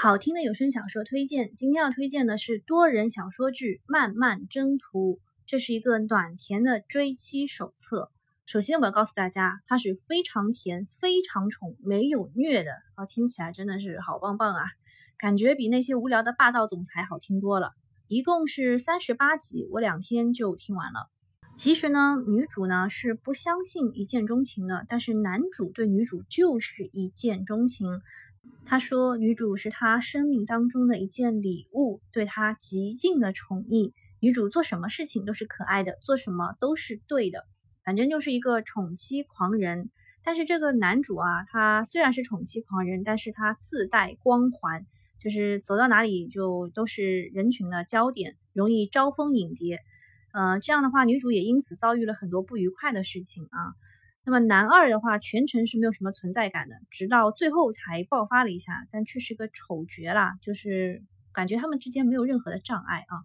好听的有声小说推荐，今天要推荐的是多人小说剧《漫漫征途》，这是一个暖甜的追妻手册。首先，我要告诉大家，它是非常甜、非常宠、没有虐的啊，听起来真的是好棒棒啊，感觉比那些无聊的霸道总裁好听多了。一共是三十八集，我两天就听完了。其实呢，女主呢是不相信一见钟情的，但是男主对女主就是一见钟情。他说，女主是他生命当中的一件礼物，对他极尽的宠溺。女主做什么事情都是可爱的，做什么都是对的，反正就是一个宠妻狂人。但是这个男主啊，他虽然是宠妻狂人，但是他自带光环，就是走到哪里就都是人群的焦点，容易招蜂引蝶。呃，这样的话，女主也因此遭遇了很多不愉快的事情啊。那么男二的话，全程是没有什么存在感的，直到最后才爆发了一下，但却是个丑角啦，就是感觉他们之间没有任何的障碍啊。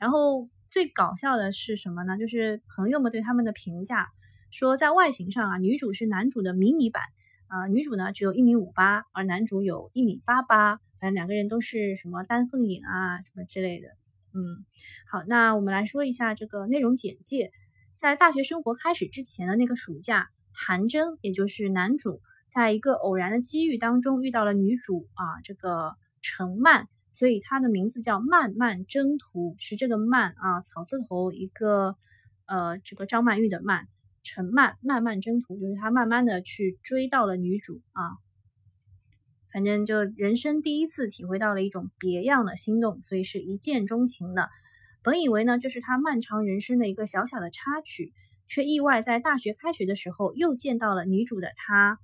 然后最搞笑的是什么呢？就是朋友们对他们的评价，说在外形上啊，女主是男主的迷你版啊，女主呢只有一米五八，而男主有一米八八，反正两个人都是什么丹凤眼啊什么之类的。嗯，好，那我们来说一下这个内容简介。在大学生活开始之前的那个暑假，韩征也就是男主，在一个偶然的机遇当中遇到了女主啊，这个陈曼，所以他的名字叫漫漫征途，是这个漫啊草字头一个呃这个张曼玉的曼，陈曼漫漫征途就是他慢慢的去追到了女主啊，反正就人生第一次体会到了一种别样的心动，所以是一见钟情的。本以为呢，这是他漫长人生的一个小小的插曲，却意外在大学开学的时候又见到了女主的他。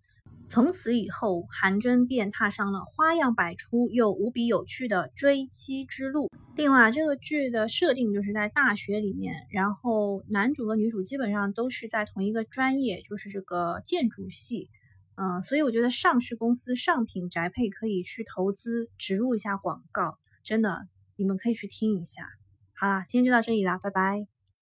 从此以后，韩真便踏上了花样百出又无比有趣的追妻之路。另外，这个剧的设定就是在大学里面，然后男主和女主基本上都是在同一个专业，就是这个建筑系。嗯，所以我觉得上市公司上品宅配可以去投资植入一下广告，真的，你们可以去听一下。好啦，今天就到这里啦，拜拜。